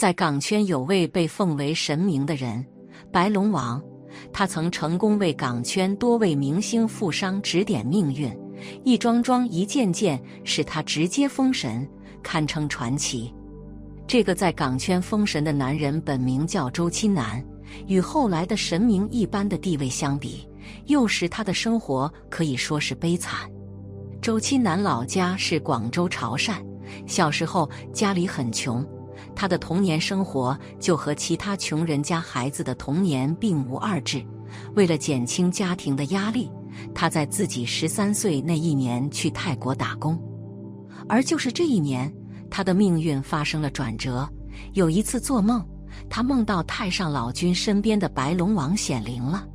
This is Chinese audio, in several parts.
在港圈有位被奉为神明的人——白龙王，他曾成功为港圈多位明星富商指点命运，一桩桩、一件件，使他直接封神，堪称传奇。这个在港圈封神的男人，本名叫周钦南，与后来的神明一般的地位相比，幼时他的生活可以说是悲惨。周钦南老家是广州潮汕，小时候家里很穷，他的童年生活就和其他穷人家孩子的童年并无二致。为了减轻家庭的压力，他在自己十三岁那一年去泰国打工，而就是这一年。他的命运发生了转折。有一次做梦，他梦到太上老君身边的白龙王显灵了。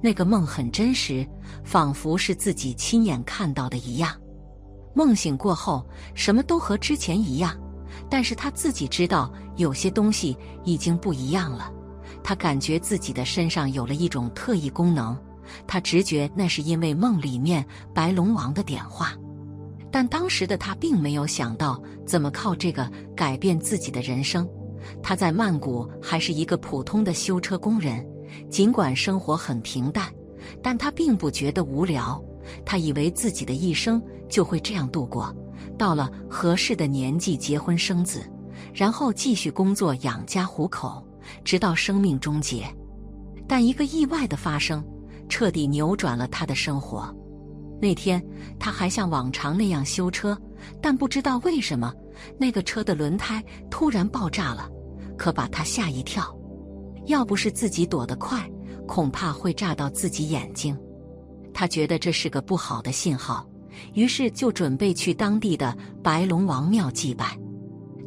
那个梦很真实，仿佛是自己亲眼看到的一样。梦醒过后，什么都和之前一样，但是他自己知道有些东西已经不一样了。他感觉自己的身上有了一种特异功能，他直觉那是因为梦里面白龙王的点化。但当时的他并没有想到怎么靠这个改变自己的人生。他在曼谷还是一个普通的修车工人，尽管生活很平淡，但他并不觉得无聊。他以为自己的一生就会这样度过，到了合适的年纪结婚生子，然后继续工作养家糊口，直到生命终结。但一个意外的发生，彻底扭转了他的生活。那天，他还像往常那样修车，但不知道为什么，那个车的轮胎突然爆炸了，可把他吓一跳。要不是自己躲得快，恐怕会炸到自己眼睛。他觉得这是个不好的信号，于是就准备去当地的白龙王庙祭拜。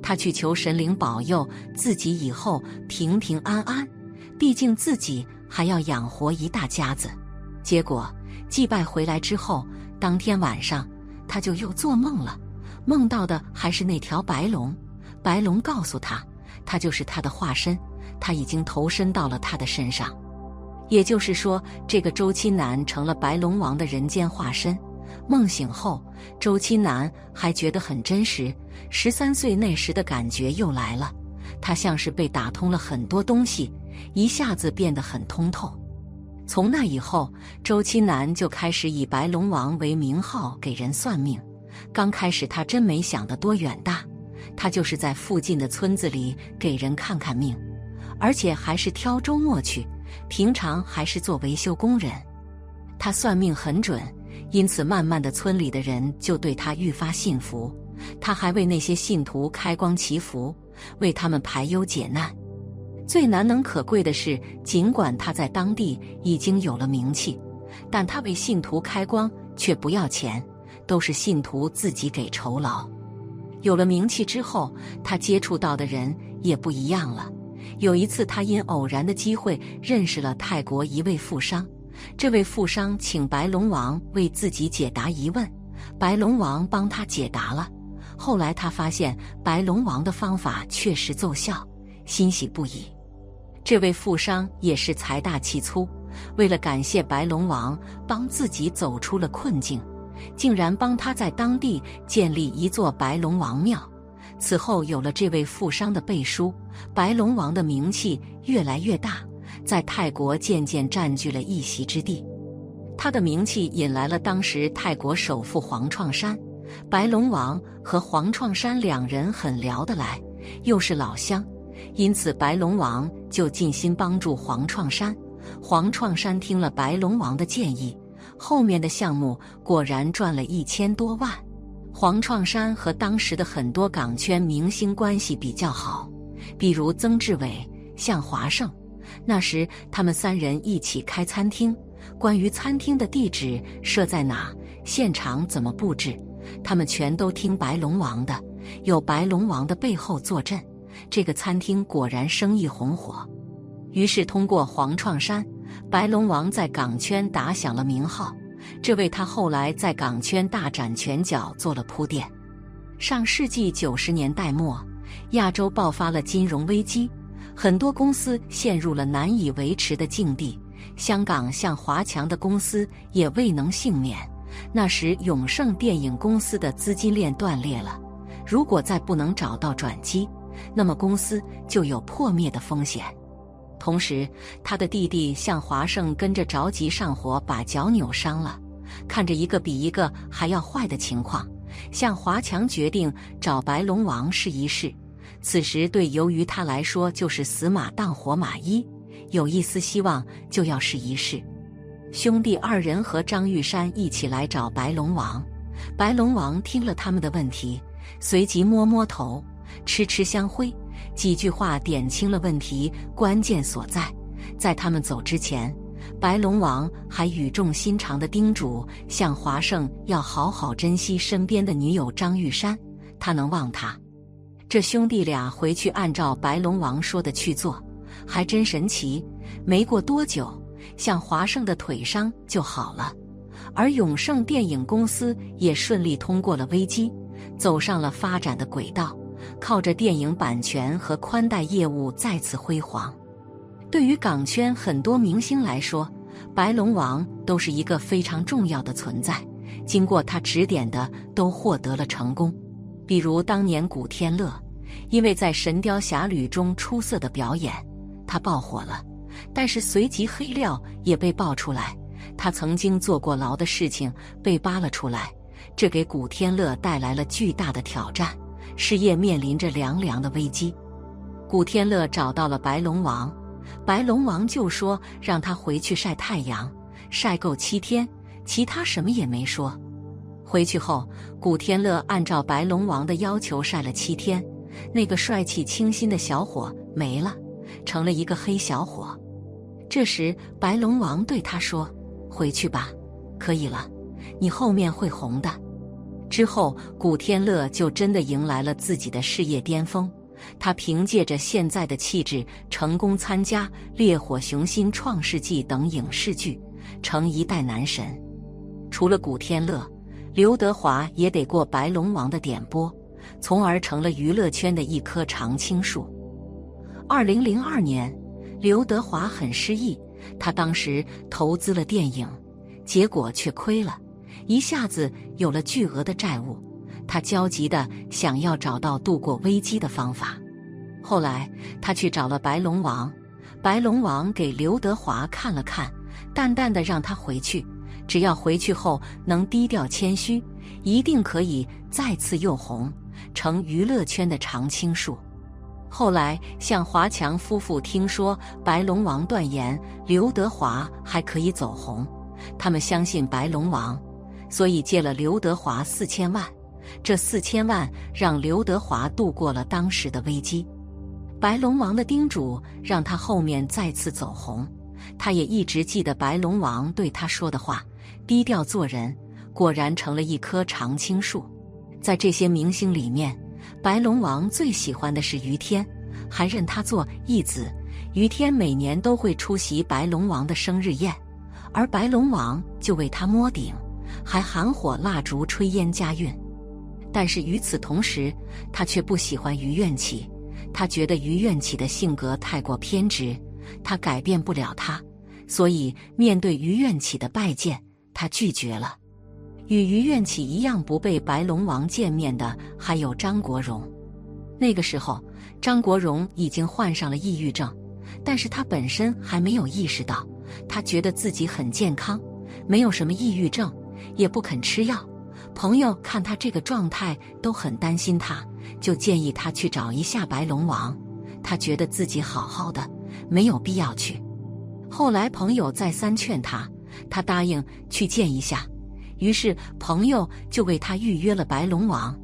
他去求神灵保佑自己以后平平安安，毕竟自己还要养活一大家子。结果。祭拜回来之后，当天晚上他就又做梦了，梦到的还是那条白龙。白龙告诉他，他就是他的化身，他已经投身到了他的身上。也就是说，这个周钦南成了白龙王的人间化身。梦醒后，周钦南还觉得很真实，十三岁那时的感觉又来了，他像是被打通了很多东西，一下子变得很通透。从那以后，周钦南就开始以白龙王为名号给人算命。刚开始他真没想得多远大，他就是在附近的村子里给人看看命，而且还是挑周末去，平常还是做维修工人。他算命很准，因此慢慢的村里的人就对他愈发信服。他还为那些信徒开光祈福，为他们排忧解难。最难能可贵的是，尽管他在当地已经有了名气，但他为信徒开光却不要钱，都是信徒自己给酬劳。有了名气之后，他接触到的人也不一样了。有一次，他因偶然的机会认识了泰国一位富商，这位富商请白龙王为自己解答疑问，白龙王帮他解答了。后来他发现白龙王的方法确实奏效，欣喜不已。这位富商也是财大气粗，为了感谢白龙王帮自己走出了困境，竟然帮他在当地建立一座白龙王庙。此后有了这位富商的背书，白龙王的名气越来越大，在泰国渐渐占据了一席之地。他的名气引来了当时泰国首富黄创山，白龙王和黄创山两人很聊得来，又是老乡。因此，白龙王就尽心帮助黄创山。黄创山听了白龙王的建议，后面的项目果然赚了一千多万。黄创山和当时的很多港圈明星关系比较好，比如曾志伟、向华胜。那时他们三人一起开餐厅，关于餐厅的地址设在哪、现场怎么布置，他们全都听白龙王的，有白龙王的背后坐镇。这个餐厅果然生意红火，于是通过黄创山，白龙王在港圈打响了名号，这为他后来在港圈大展拳脚做了铺垫。上世纪九十年代末，亚洲爆发了金融危机，很多公司陷入了难以维持的境地。香港像华强的公司也未能幸免。那时永盛电影公司的资金链断裂了，如果再不能找到转机。那么公司就有破灭的风险。同时，他的弟弟向华胜跟着着急上火，把脚扭伤了。看着一个比一个还要坏的情况，向华强决定找白龙王试一试。此时，对由于他来说就是死马当活马医，有一丝希望就要试一试。兄弟二人和张玉山一起来找白龙王。白龙王听了他们的问题，随即摸摸头，吃吃香灰，几句话点清了问题关键所在。在他们走之前，白龙王还语重心长地叮嘱向华胜要好好珍惜身边的女友张玉山，他能忘他？这兄弟俩回去按照白龙王说的去做，还真神奇。没过多久，向华胜的腿伤就好了。而永盛电影公司也顺利通过了危机，走上了发展的轨道，靠着电影版权和宽带业务再次辉煌。对于港圈很多明星来说，白龙王都是一个非常重要的存在。经过他指点的，都获得了成功。比如当年古天乐，因为在《神雕侠侣》中出色的表演，他爆火了。但是随即黑料也被爆出来。他曾经坐过牢的事情被扒了出来，这给古天乐带来了巨大的挑战，事业面临着凉凉的危机。古天乐找到了白龙王，白龙王就说让他回去晒太阳，晒够七天，其他什么也没说。回去后，古天乐按照白龙王的要求晒了七天，那个帅气清新的小伙没了，成了一个黑小伙。这时，白龙王对他说。回去吧，可以了，你后面会红的。之后，古天乐就真的迎来了自己的事业巅峰。他凭借着现在的气质，成功参加《烈火雄心》《创世纪》等影视剧，成一代男神。除了古天乐，刘德华也得过白龙王的点拨，从而成了娱乐圈的一棵常青树。二零零二年，刘德华很失意。他当时投资了电影，结果却亏了，一下子有了巨额的债务。他焦急的想要找到度过危机的方法。后来他去找了白龙王，白龙王给刘德华看了看，淡淡的让他回去，只要回去后能低调谦虚，一定可以再次又红，成娱乐圈的常青树。后来，向华强夫妇听说白龙王断言刘德华还可以走红，他们相信白龙王，所以借了刘德华四千万。这四千万让刘德华度过了当时的危机。白龙王的叮嘱让他后面再次走红，他也一直记得白龙王对他说的话：低调做人。果然成了一棵常青树。在这些明星里面。白龙王最喜欢的是于天，还认他做义子。于天每年都会出席白龙王的生日宴，而白龙王就为他摸顶，还含火蜡烛、吹烟加运。但是与此同时，他却不喜欢于愿起，他觉得于愿起的性格太过偏执，他改变不了他，所以面对于愿起的拜见，他拒绝了。与于愿起一样不被白龙王见面的还有张国荣。那个时候，张国荣已经患上了抑郁症，但是他本身还没有意识到，他觉得自己很健康，没有什么抑郁症，也不肯吃药。朋友看他这个状态都很担心他，就建议他去找一下白龙王。他觉得自己好好的，没有必要去。后来朋友再三劝他，他答应去见一下。于是，朋友就为他预约了白龙王。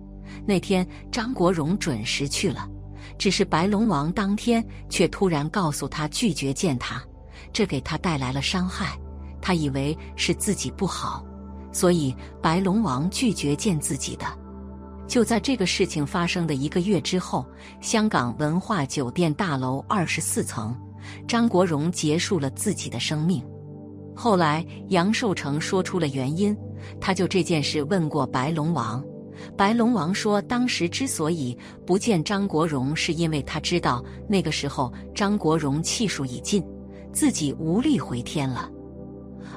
那天，张国荣准时去了，只是白龙王当天却突然告诉他拒绝见他，这给他带来了伤害。他以为是自己不好，所以白龙王拒绝见自己的。就在这个事情发生的一个月之后，香港文化酒店大楼二十四层，张国荣结束了自己的生命。后来，杨受成说出了原因。他就这件事问过白龙王，白龙王说，当时之所以不见张国荣，是因为他知道那个时候张国荣气数已尽，自己无力回天了。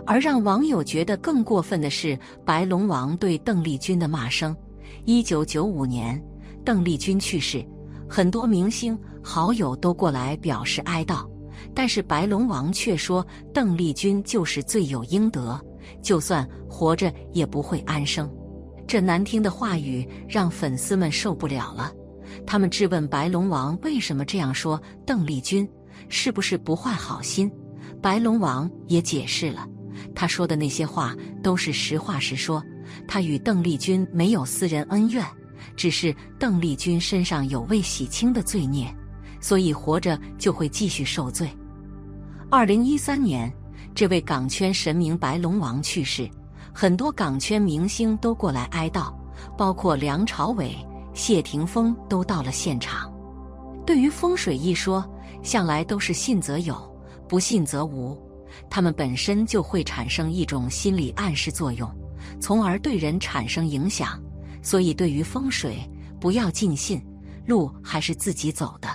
而让网友觉得更过分的是，白龙王对邓丽君的骂声。一九九五年，邓丽君去世，很多明星好友都过来表示哀悼，但是白龙王却说邓丽君就是罪有应得，就算活着也不会安生。这难听的话语让粉丝们受不了了，他们质问白龙王为什么这样说邓丽君，是不是不坏好心？白龙王也解释了，他说的那些话都是实话实说，他与邓丽君没有私人恩怨。只是邓丽君身上有未洗清的罪孽，所以活着就会继续受罪。二零一三年，这位港圈神明白龙王去世，很多港圈明星都过来哀悼，包括梁朝伟、谢霆锋都到了现场。对于风水一说，向来都是信则有，不信则无，他们本身就会产生一种心理暗示作用，从而对人产生影响。所以，对于风水，不要尽信，路还是自己走的。